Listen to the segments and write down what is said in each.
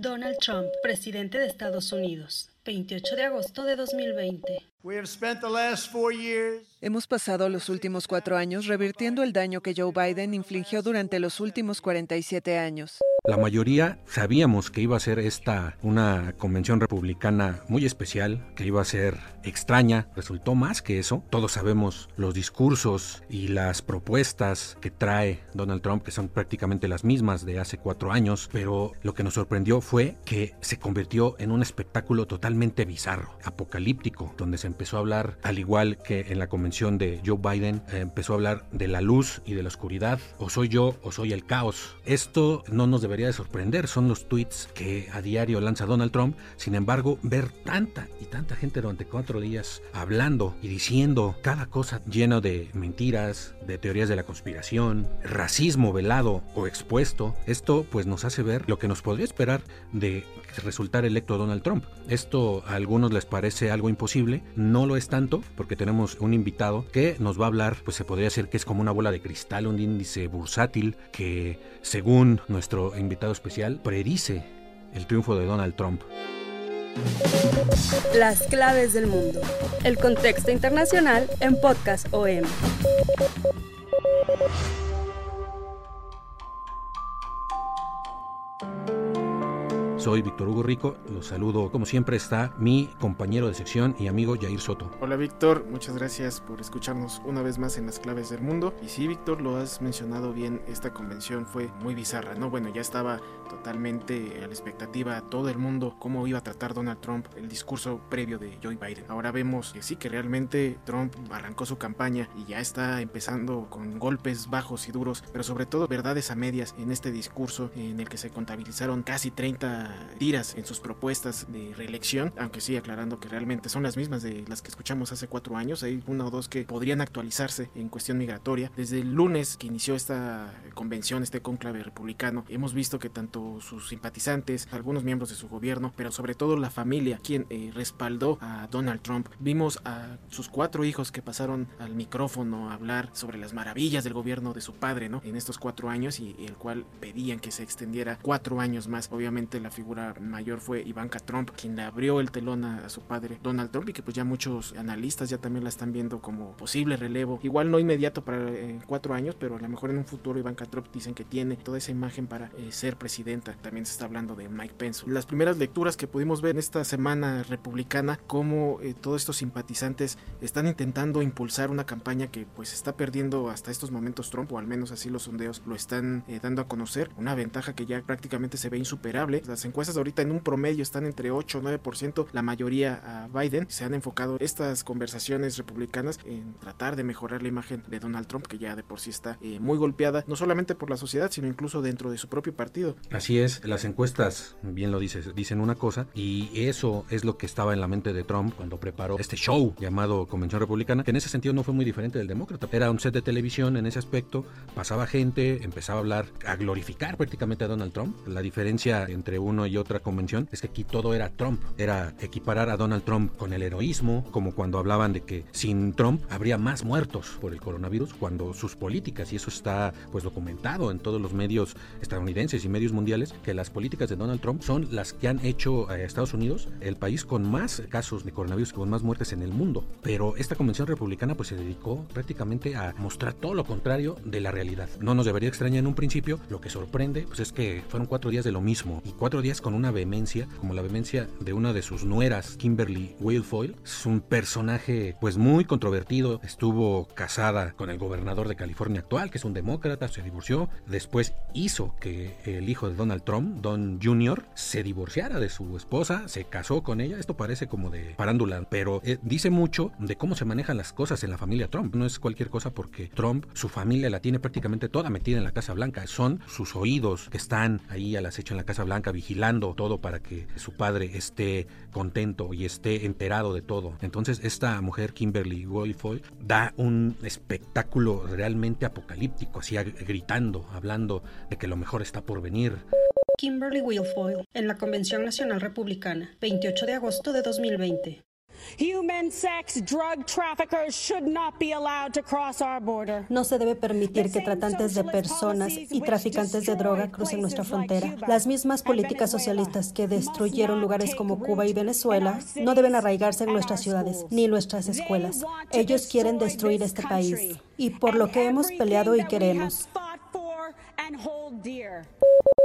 Donald Trump, presidente de Estados Unidos, 28 de agosto de 2020. Hemos pasado los últimos cuatro años revirtiendo el daño que Joe Biden infligió durante los últimos 47 años. La mayoría sabíamos que iba a ser esta una convención republicana muy especial, que iba a ser extraña. Resultó más que eso. Todos sabemos los discursos y las propuestas que trae Donald Trump, que son prácticamente las mismas de hace cuatro años, pero lo que nos sorprendió fue que se convirtió en un espectáculo totalmente bizarro, apocalíptico, donde se empezó a hablar, al igual que en la convención de Joe Biden, eh, empezó a hablar de la luz y de la oscuridad, o soy yo o soy el caos. Esto no nos debería de sorprender, son los tweets que a diario lanza Donald Trump. Sin embargo, ver tanta y tanta gente durante cuatro días hablando y diciendo cada cosa lleno de mentiras, de teorías de la conspiración, racismo velado o expuesto, esto pues nos hace ver lo que nos podría esperar de resultar electo Donald Trump. Esto a algunos les parece algo imposible, no lo es tanto porque tenemos un invitado que nos va a hablar, pues se podría decir que es como una bola de cristal, un índice bursátil que según nuestro invitado especial predice el triunfo de Donald Trump. Las claves del mundo. El contexto internacional en Podcast OM. Soy Víctor Hugo Rico, los saludo. Como siempre está mi compañero de sección y amigo Jair Soto. Hola Víctor, muchas gracias por escucharnos una vez más en las claves del mundo. Y sí, Víctor, lo has mencionado bien, esta convención fue muy bizarra, ¿no? Bueno, ya estaba totalmente a la expectativa todo el mundo cómo iba a tratar Donald Trump el discurso previo de Joe Biden. Ahora vemos que sí, que realmente Trump arrancó su campaña y ya está empezando con golpes bajos y duros, pero sobre todo verdades a medias en este discurso en el que se contabilizaron casi 30 tiras en sus propuestas de reelección, aunque sí aclarando que realmente son las mismas de las que escuchamos hace cuatro años, hay una o dos que podrían actualizarse en cuestión migratoria. Desde el lunes que inició esta convención, este conclave republicano, hemos visto que tanto sus simpatizantes, algunos miembros de su gobierno, pero sobre todo la familia, quien eh, respaldó a Donald Trump, vimos a sus cuatro hijos que pasaron al micrófono a hablar sobre las maravillas del gobierno de su padre, ¿no? En estos cuatro años y el cual pedían que se extendiera cuatro años más. Obviamente la figura mayor fue Ivanka Trump, quien le abrió el telón a, su padre Donald Trump y que pues ya muchos analistas ya también la están viendo como posible relevo. Igual no inmediato para eh, cuatro años, pero a lo mejor en un futuro Ivanka Trump dicen que tiene toda esa imagen para eh, ser presidenta. También se está hablando de Mike Pence. Las primeras lecturas que pudimos ver en esta semana republicana, cómo eh, todos estos simpatizantes están intentando impulsar una campaña que pues está perdiendo hasta estos momentos Trump, o al menos así los sondeos lo están dando a conocer. Una ventaja que ya prácticamente se ve insuperable. Encuestas ahorita en un promedio están entre 8 o 9%, la mayoría a Biden. Se han enfocado estas conversaciones republicanas en tratar de mejorar la imagen de Donald Trump, que ya de por sí está eh, muy golpeada, no solamente por la sociedad, sino incluso dentro de su propio partido. Así es, las encuestas, bien lo dices, dicen una cosa, y eso es lo que estaba en la mente de Trump cuando preparó este show llamado Convención Republicana, que en ese sentido no fue muy diferente del demócrata. Era un set de televisión en ese aspecto, pasaba gente, empezaba a hablar, a glorificar prácticamente a Donald Trump. La diferencia entre uno y otra convención es que aquí todo era Trump, era equiparar a Donald Trump con el heroísmo, como cuando hablaban de que sin Trump habría más muertos por el coronavirus, cuando sus políticas, y eso está pues documentado en todos los medios estadounidenses y medios mundiales, que las políticas de Donald Trump son las que han hecho a Estados Unidos el país con más casos de coronavirus, con más muertes en el mundo. Pero esta convención republicana pues se dedicó prácticamente a mostrar todo lo contrario de la realidad. No nos debería extrañar en un principio, lo que sorprende pues es que fueron cuatro días de lo mismo y cuatro días con una vehemencia, como la vehemencia de una de sus nueras, Kimberly Wilfoyle. Es un personaje pues muy controvertido, estuvo casada con el gobernador de California actual, que es un demócrata, se divorció, después hizo que el hijo de Donald Trump, Don Jr., se divorciara de su esposa, se casó con ella, esto parece como de parándula, pero eh, dice mucho de cómo se manejan las cosas en la familia Trump, no es cualquier cosa porque Trump, su familia la tiene prácticamente toda metida en la Casa Blanca, son sus oídos que están ahí al acecho en la Casa Blanca vigilando todo para que su padre esté contento y esté enterado de todo. Entonces esta mujer, Kimberly Guilfoyle, da un espectáculo realmente apocalíptico, así gritando, hablando de que lo mejor está por venir. Kimberly Wilfoyle en la Convención Nacional Republicana, 28 de agosto de 2020. No se debe permitir que tratantes de personas y traficantes de droga crucen nuestra frontera. Las mismas políticas socialistas que destruyeron lugares como Cuba y Venezuela no deben arraigarse en nuestras ciudades ni en nuestras escuelas. Ellos quieren destruir este país y por lo que hemos peleado y queremos.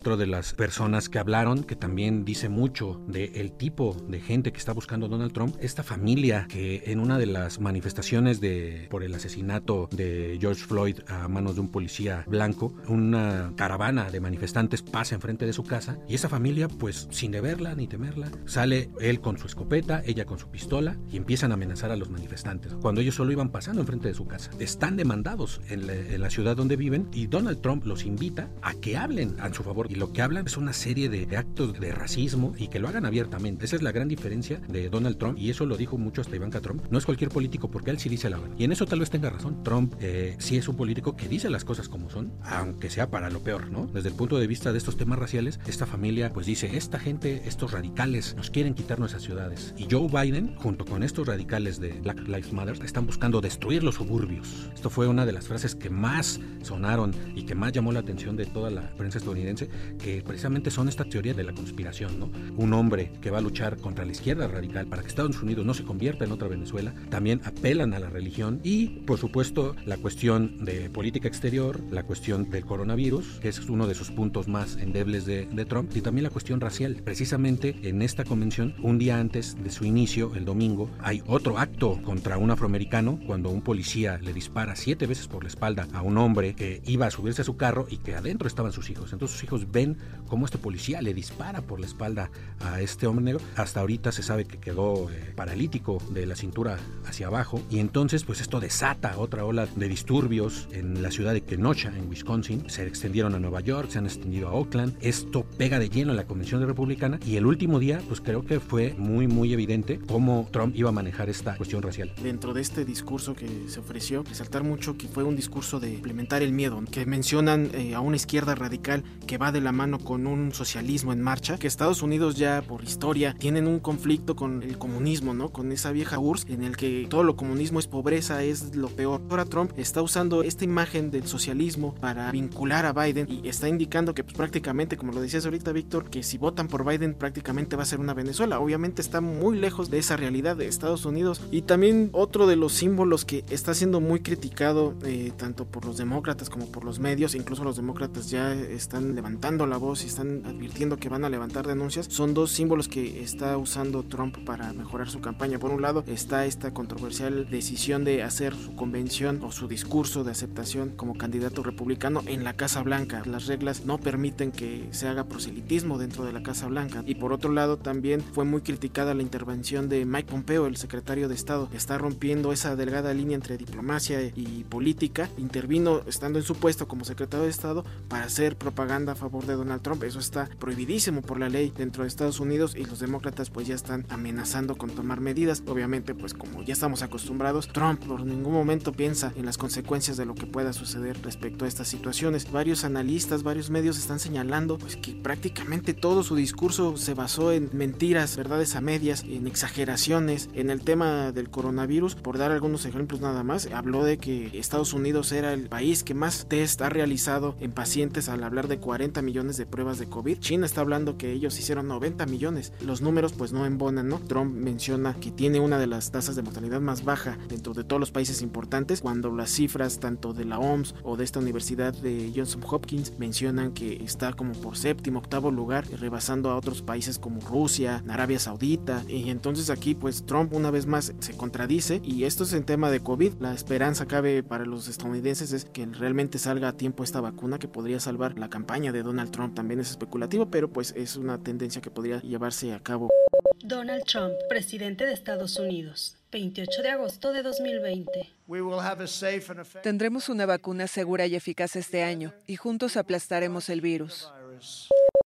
Otro de las personas que hablaron, que también dice mucho del tipo de gente que está buscando Donald Trump, esta familia que en una de las manifestaciones de, por el asesinato de George Floyd a manos de un policía blanco, una caravana de manifestantes pasa enfrente de su casa y esa familia, pues sin deberla ni temerla, sale él con su escopeta, ella con su pistola y empiezan a amenazar a los manifestantes. Cuando ellos solo iban pasando enfrente de su casa, están demandados en la, en la ciudad donde viven y Donald Trump los invita a que hablen a su favor y lo que hablan es una serie de actos de racismo y que lo hagan abiertamente. Esa es la gran diferencia de Donald Trump y eso lo dijo mucho hasta Ivanka Trump. No es cualquier político porque él sí dice la verdad. Y en eso tal vez tenga razón. Trump eh, sí es un político que dice las cosas como son, aunque sea para lo peor, ¿no? Desde el punto de vista de estos temas raciales, esta familia pues dice, esta gente, estos radicales nos quieren quitar nuestras ciudades. Y Joe Biden, junto con estos radicales de Black Lives Matter, están buscando destruir los suburbios. Esto fue una de las frases que más sonaron y que más llamó la atención de toda la prensa estadounidense, que precisamente son esta teoría de la conspiración, ¿no? Un hombre que va a luchar contra la izquierda radical para que Estados Unidos no se convierta en otra Venezuela, también apelan a la religión y, por supuesto, la cuestión de política exterior, la cuestión del coronavirus, que es uno de sus puntos más endebles de, de Trump, y también la cuestión racial. Precisamente en esta convención, un día antes de su inicio, el domingo, hay otro acto contra un afroamericano cuando un policía le dispara siete veces por la espalda a un hombre que iba a subirse a su carro y que adentro estaban sus hijos. Entonces sus hijos ven cómo este policía le dispara por la espalda a este hombre negro. Hasta ahorita se sabe que quedó eh, paralítico de la cintura hacia abajo y entonces pues esto desata otra ola de disturbios en la ciudad de Kenosha, en Wisconsin. Se extendieron a Nueva York, se han extendido a Oakland. Esto pega de lleno en la Convención Republicana y el último día pues creo que fue muy muy evidente cómo Trump iba a manejar esta cuestión racial. Dentro de este discurso que se ofreció, resaltar mucho que fue un discurso de implementar el miedo, que mencionan eh, a una izquierda radical que va de la mano con un socialismo en marcha, que Estados Unidos ya por historia tienen un conflicto con el comunismo, ¿no? Con esa vieja URSS en el que todo lo comunismo es pobreza, es lo peor. Ahora Trump está usando esta imagen del socialismo para vincular a Biden y está indicando que pues, prácticamente, como lo decías ahorita Víctor, que si votan por Biden prácticamente va a ser una Venezuela. Obviamente está muy lejos de esa realidad de Estados Unidos y también otro de los símbolos que está siendo muy criticado eh, tanto por los demócratas como por los medios, incluso los demócratas ya están levantando la voz y están advirtiendo que van a levantar denuncias, son dos símbolos que está usando Trump para mejorar su campaña. Por un lado está esta controversial decisión de hacer su convención o su discurso de aceptación como candidato republicano en la Casa Blanca. Las reglas no permiten que se haga proselitismo dentro de la Casa Blanca. Y por otro lado también fue muy criticada la intervención de Mike Pompeo, el secretario de Estado, está rompiendo esa delgada línea entre diplomacia y política. Intervino estando en su puesto como secretario de Estado para hacer propaganda a de Donald Trump. Eso está prohibidísimo por la ley dentro de Estados Unidos y los demócratas pues ya están amenazando con tomar medidas. Obviamente pues como ya estamos acostumbrados, Trump por ningún momento piensa en las consecuencias de lo que pueda suceder respecto a estas situaciones. Varios analistas, varios medios están señalando pues que prácticamente todo su discurso se basó en mentiras, verdades a medias, en exageraciones, en el tema del coronavirus. Por dar algunos ejemplos nada más, habló de que Estados Unidos era el país que más test ha realizado en pacientes al hablar de 40 millones de pruebas de COVID. China está hablando que ellos hicieron 90 millones. Los números pues no embonan, ¿no? Trump menciona que tiene una de las tasas de mortalidad más baja dentro de todos los países importantes, cuando las cifras tanto de la OMS o de esta universidad de Johnson Hopkins mencionan que está como por séptimo, octavo lugar, rebasando a otros países como Rusia, Arabia Saudita. Y entonces aquí pues Trump una vez más se contradice y esto es en tema de COVID. La esperanza cabe para los estadounidenses es que realmente salga a tiempo esta vacuna que podría salvar la campaña de Donald Trump. También es especulativo, pero pues es una tendencia que podría llevarse a cabo. Donald Trump, presidente de Estados Unidos, 28 de agosto de 2020. Tendremos una vacuna segura y eficaz este año y juntos aplastaremos el virus.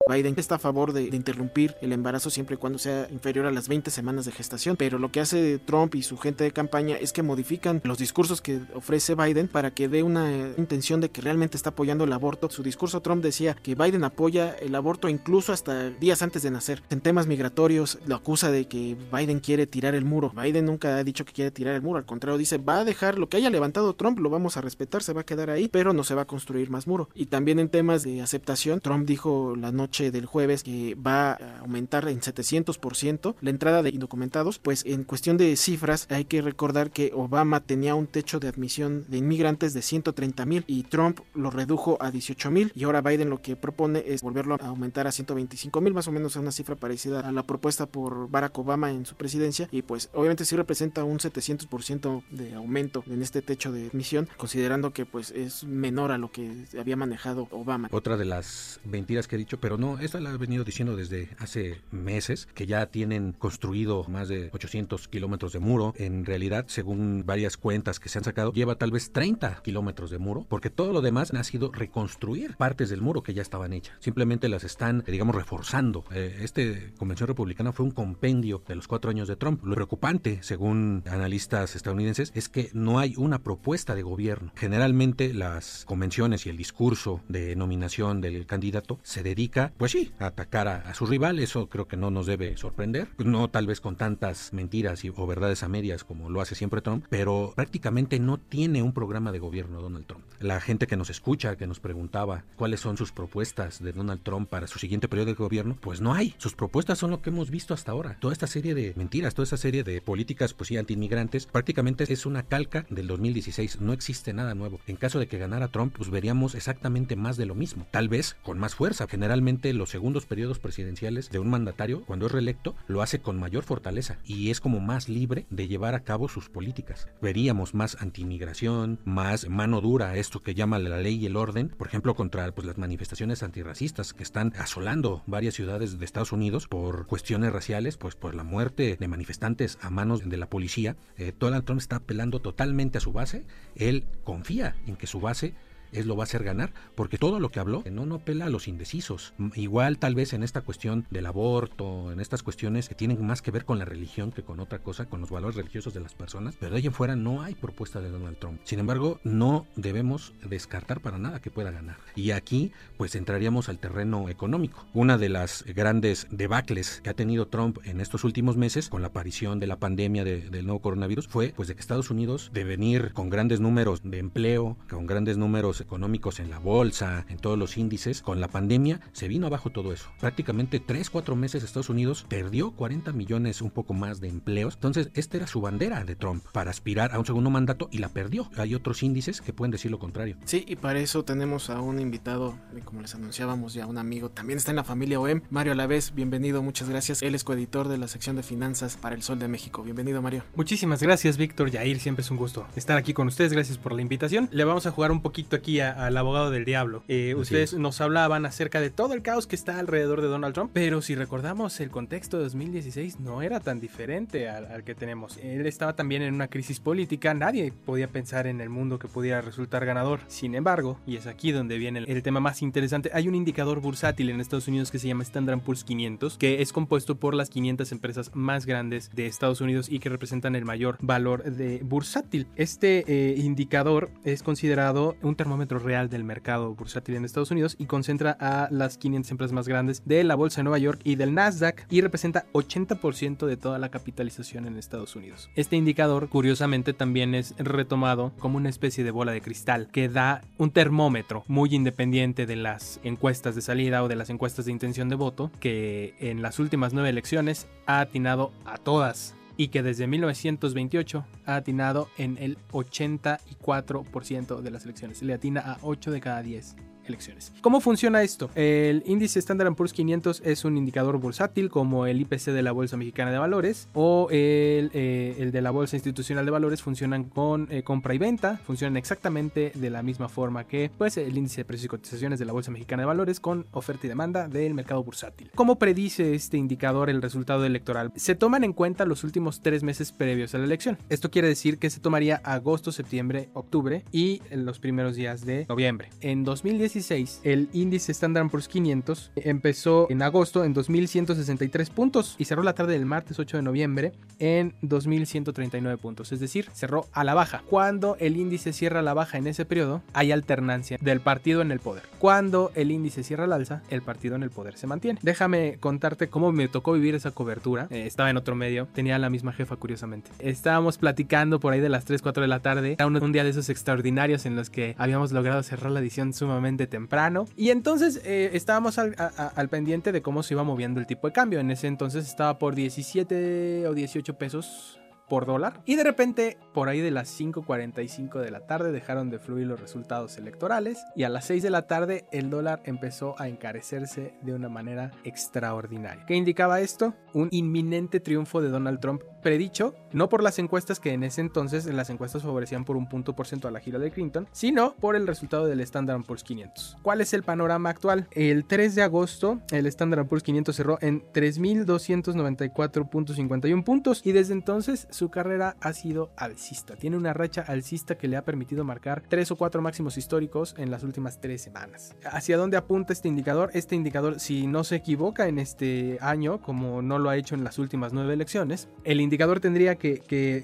Biden está a favor de, interrumpir el embarazo siempre y cuando sea inferior a las 20 semanas de gestación, pero lo que hace Trump y su gente de campaña es que modifican los discursos que ofrece Biden para que dé una intención de que realmente está apoyando el aborto. Su discurso Trump decía que Biden apoya el aborto incluso hasta días antes de nacer. En temas migratorios lo acusa de que Biden quiere tirar el muro. Biden nunca ha dicho que quiere tirar el muro, al contrario dice va a dejar lo que haya levantado Trump, lo vamos a respetar, se va a quedar ahí, pero no se va a construir más muro. Y también en temas de aceptación, Trump dijo la del jueves que va a aumentar en 700% la entrada de indocumentados, pues en cuestión de cifras hay que recordar que Obama tenía un techo de admisión de inmigrantes de 130 mil y Trump lo redujo a 18 mil y ahora Biden lo que propone es volverlo a aumentar a 125 mil, más o menos una cifra parecida a la propuesta por Barack Obama en su presidencia y pues obviamente sí representa un 700% de aumento en este techo de admisión, considerando que pues es menor a lo que había manejado Obama. Otra de las mentiras que he dicho, pero no esta la he venido diciendo desde hace meses, que ya tienen construido más de 800 kilómetros de muro. En realidad, según varias cuentas que se han sacado, lleva tal vez 30 kilómetros de muro, porque todo lo demás ha sido reconstruir partes del muro que ya estaban hechas. Simplemente las están, digamos, reforzando. Eh, este convención republicana fue un compendio de los cuatro años de Trump. Lo preocupante, según analistas estadounidenses, es que no hay una propuesta de gobierno. Generalmente las convenciones y el discurso de nominación del candidato se dedica, pues sí, atacar a, su rival, eso creo que no nos debe sorprender, no tal vez con tantas mentiras y, o verdades a medias como lo hace siempre Trump, pero prácticamente no tiene un programa de gobierno Donald Trump. La gente que nos escucha, que nos preguntaba cuáles son sus propuestas de Donald Trump para su siguiente periodo de gobierno, pues no hay. Sus propuestas son lo que hemos visto hasta ahora. Toda esta serie de mentiras, toda esta serie de políticas, pues sí, antiinmigrantes, prácticamente es una calca del 2016. No existe nada nuevo. En caso de que ganara Trump, pues veríamos exactamente más de lo mismo. Tal vez con más fuerza. Generalmente los segundos periodos presidenciales de un mandatario, cuando es reelecto, lo hace con mayor fortaleza y es como más libre de llevar a cabo sus políticas. Veríamos más antimigración, más mano dura, esto que llama la ley y el orden, por ejemplo, contra pues, las manifestaciones antirracistas que están asolando varias ciudades de Estados Unidos por cuestiones raciales, pues por la muerte de manifestantes a manos de la policía. Eh, Donald Trump está apelando totalmente a su base. Él confía en que su base es lo va a hacer ganar, porque todo lo que habló no, no pela a los indecisos. Igual tal vez en esta cuestión del aborto, en estas cuestiones que tienen más que ver con la religión que con otra cosa, con los valores religiosos de las personas, pero de ahí en fuera no hay propuesta de Donald Trump. Sin embargo, no debemos descartar para nada que pueda ganar. Y aquí pues entraríamos al terreno económico. Una de las grandes debacles que ha tenido Trump en estos últimos meses con la aparición de la pandemia del nuevo coronavirus fue pues de que Estados Unidos de venir con grandes números de empleo, con grandes números económicos en la bolsa, en todos los índices, con la pandemia se vino abajo todo eso. Prácticamente 3, 4 meses Estados Unidos perdió 40 millones, un poco más de empleos. Entonces, esta era su bandera de Trump para aspirar a un segundo mandato y la perdió. Hay otros índices que pueden decir lo contrario. Sí, y para eso tenemos a un invitado, como les anunciábamos ya, un amigo, también está en la familia OEM, Mario Alavés, bienvenido, muchas gracias. Él es coeditor de la sección de finanzas para el Sol de México. Bienvenido, Mario. Muchísimas gracias, Víctor. Yair, siempre es un gusto estar aquí con ustedes. Gracias por la invitación. Le vamos a jugar un poquito aquí al abogado del diablo. Eh, ustedes nos hablaban acerca de todo el caos que está alrededor de Donald Trump, pero si recordamos el contexto de 2016 no era tan diferente al, que tenemos. Él estaba también en una crisis política, nadie podía pensar en el mundo que pudiera resultar ganador. Sin embargo, y es aquí donde viene el, tema más interesante, hay un indicador bursátil en Estados Unidos que se llama Standard Poor's 500, que es compuesto por las 500 empresas más grandes de Estados Unidos y que representan el mayor valor de bursátil. Este eh, indicador es considerado un termómetro termómetro real del mercado bursátil en Estados Unidos y concentra a las 500 empresas más grandes de la Bolsa de Nueva York y del Nasdaq y representa 80% de toda la capitalización en Estados Unidos. Este indicador, curiosamente, también es retomado como una especie de bola de cristal que da un termómetro muy independiente de las encuestas de salida o de las encuestas de intención de voto que en las últimas nueve elecciones ha atinado a todas y que desde 1928 ha atinado en el 84% de las elecciones. Le atina a 8 de cada 10 elecciones. ¿Cómo funciona esto? El índice Standard Poor's 500 es un indicador bursátil como el IPC de la Bolsa Mexicana de Valores o el, eh, el de la Bolsa Institucional de Valores funcionan con eh, compra y venta, funcionan exactamente de la misma forma que pues, el índice de precios y cotizaciones de la Bolsa Mexicana de Valores con oferta y demanda del mercado bursátil. ¿Cómo predice este indicador el resultado electoral? Se toman en cuenta los últimos tres meses previos a la elección. Esto quiere decir que se tomaría agosto, septiembre, octubre y los primeros días de noviembre. En 2017 el índice Standard Poor's 500 empezó en agosto en 2.163 puntos y cerró la tarde del martes 8 de noviembre en 2.139 puntos, es decir, cerró a la baja. Cuando el índice cierra a la baja en ese periodo, hay alternancia del partido en el poder. Cuando el índice cierra al alza, el partido en el poder se mantiene. Déjame contarte cómo me tocó vivir esa cobertura. Eh, estaba en otro medio, tenía la misma jefa curiosamente. Estábamos platicando por ahí de las 3, 4 de la tarde. Era un, un día de esos extraordinarios en los que habíamos logrado cerrar la edición sumamente temprano. Y entonces eh, estábamos al, al, pendiente de cómo se iba moviendo el tipo de cambio. En ese entonces estaba por 17 o 18 pesos por dólar. Y de repente, por ahí de las 5.45 de la tarde, dejaron de fluir los resultados electorales. Y a las 6 de la tarde, el dólar empezó a encarecerse de una manera extraordinaria. ¿Qué indicaba esto? Un inminente triunfo de Donald Trump predicho, no por las encuestas que en ese entonces las encuestas favorecían por un punto por ciento a la gira de Clinton, sino por el resultado del Standard Poor's 500. ¿Cuál es el panorama actual? El 3 de agosto, el Standard Poor's 500 cerró en 3.294.51 puntos y desde entonces su carrera ha sido alcista. Tiene una racha alcista que le ha permitido marcar tres o cuatro máximos históricos en las últimas tres semanas. ¿Hacia dónde apunta este indicador? Este indicador, si no se equivoca en este año, como no lo ha hecho en las últimas nueve elecciones, el indicador tendría que,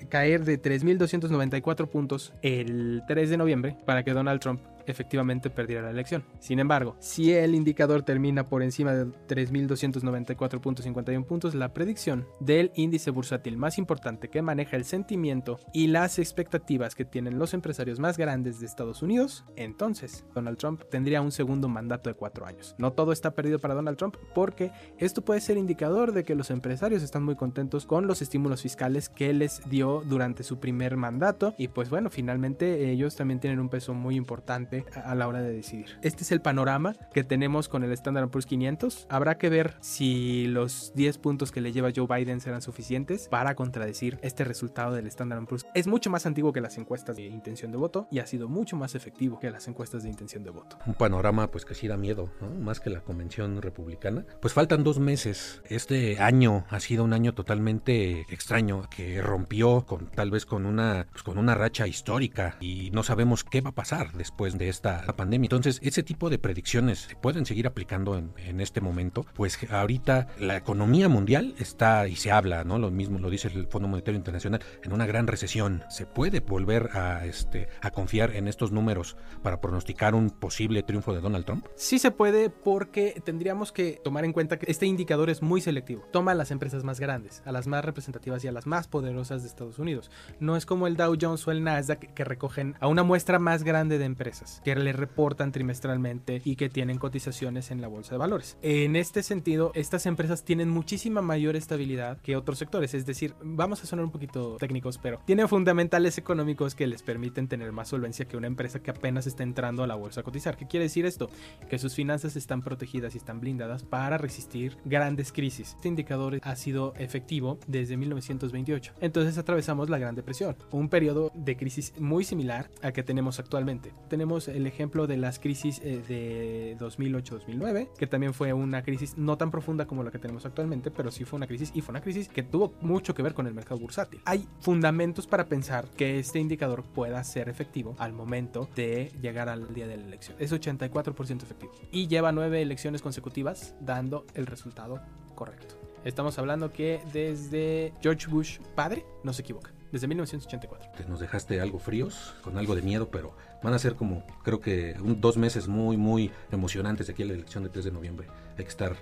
caer de 3.294 puntos el 3 de noviembre para que Donald Trump efectivamente perdiera la elección. Sin embargo, si el indicador termina por encima de 3.294.51 puntos, la predicción del índice bursátil más importante que maneja el sentimiento y las expectativas que tienen los empresarios más grandes de Estados Unidos, entonces Donald Trump tendría un segundo mandato de cuatro años. No todo está perdido para Donald Trump porque esto puede ser indicador de que los empresarios están muy contentos con los estímulos fiscales que les dio durante su primer mandato y pues bueno, finalmente ellos también tienen un peso muy importante a la hora de decidir. Este es el panorama que tenemos con el Standard Poor's 500. Habrá que ver si los 10 puntos que le lleva Joe Biden serán suficientes para contradecir este resultado del Standard Poor's. Es mucho más antiguo que las encuestas de intención de voto y ha sido mucho más efectivo que las encuestas de intención de voto. Un panorama pues que sí da miedo, ¿no? más que la convención republicana. Pues faltan dos meses. Este año ha sido un año totalmente extraño que rompió con tal vez con una pues, con una racha histórica y no sabemos qué va a pasar después de esta pandemia. Entonces, ese tipo de predicciones se pueden seguir aplicando en, en, este momento, pues ahorita la economía mundial está, y se habla, ¿no? Lo mismo lo dice el Fondo Monetario Internacional, en una gran recesión. ¿Se puede volver a, este, a confiar en estos números para pronosticar un posible triunfo de Donald Trump? Sí se puede porque tendríamos que tomar en cuenta que este indicador es muy selectivo. Toma a las empresas más grandes, a las más representativas y a las más poderosas de Estados Unidos. No es como el Dow Jones o el Nasdaq que recogen a una muestra más grande de empresas que le reportan trimestralmente y que tienen cotizaciones en la bolsa de valores. En este sentido, estas empresas tienen muchísima mayor estabilidad que otros sectores, es decir, vamos a sonar un poquito técnicos, pero tienen fundamentales económicos que les permiten tener más solvencia que una empresa que apenas está entrando a la bolsa a cotizar. ¿Qué quiere decir esto? Que sus finanzas están protegidas y están blindadas para resistir grandes crisis. Este indicador ha sido efectivo desde 1928. Entonces atravesamos la Gran Depresión, un periodo de crisis muy similar a que tenemos actualmente. Tenemos el ejemplo de las crisis eh, de 2008-2009, que también fue una crisis no tan profunda como la que tenemos actualmente, pero sí fue una crisis y fue una crisis que tuvo mucho que ver con el mercado bursátil. Hay fundamentos para pensar que este indicador pueda ser efectivo al momento de llegar al día de la elección. Es 84% efectivo y lleva nueve elecciones consecutivas dando el resultado correcto. Estamos hablando que desde George Bush padre no se equivoca. desde 1984. Nos dejaste algo fríos, con algo de miedo, pero van a ser como, creo que dos meses muy, muy emocionantes de aquí la elección de 3 de noviembre. Hay que estar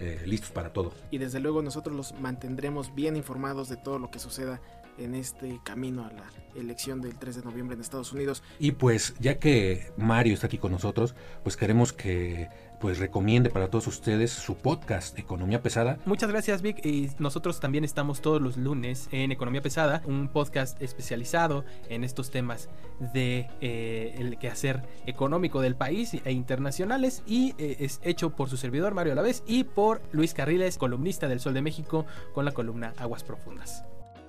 eh, listos para todo. Y desde luego nosotros los mantendremos bien informados de todo lo que suceda en este camino a la elección del 3 de noviembre en Estados Unidos. Y pues ya que Mario está aquí con nosotros, pues queremos que pues recomiende para todos ustedes su podcast Economía Pesada. Muchas gracias Vic y nosotros también estamos todos los lunes en Economía Pesada, un podcast especializado en estos temas de eh, el quehacer económico del país e internacionales y eh, es hecho por su servidor Mario Alavés y por Luis Carriles, columnista del Sol de México con la columna Aguas Profundas.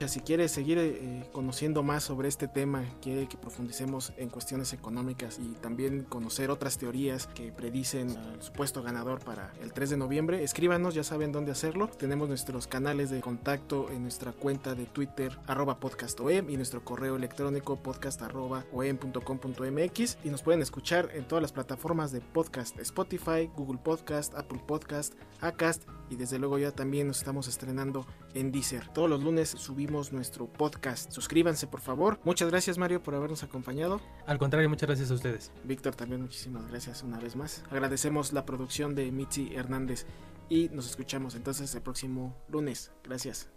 Si quieres seguir eh, conociendo más sobre este tema, quiere que profundicemos en cuestiones económicas y también conocer otras teorías que predicen al supuesto ganador para el 3 de noviembre, escríbanos, ya saben dónde hacerlo. Tenemos nuestros canales de contacto en nuestra cuenta de Twitter, arroba podcastom y nuestro correo electrónico podcast arroba om.com.mx y nos pueden escuchar en todas las plataformas de podcast, Spotify, Google Podcast, Apple Podcast, Acast y desde luego ya también nos estamos estrenando en Deezer. Todos los lunes subimos nuestro podcast. Suscríbanse por favor. Muchas gracias Mario por habernos acompañado. Al contrario, muchas gracias a ustedes. Víctor también muchísimas gracias una vez más. Agradecemos la producción de Mitzi Hernández y nos escuchamos entonces el próximo lunes. Gracias.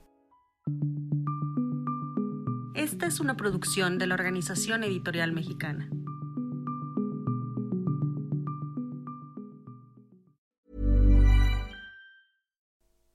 Esta es una producción de la Organización Editorial Mexicana.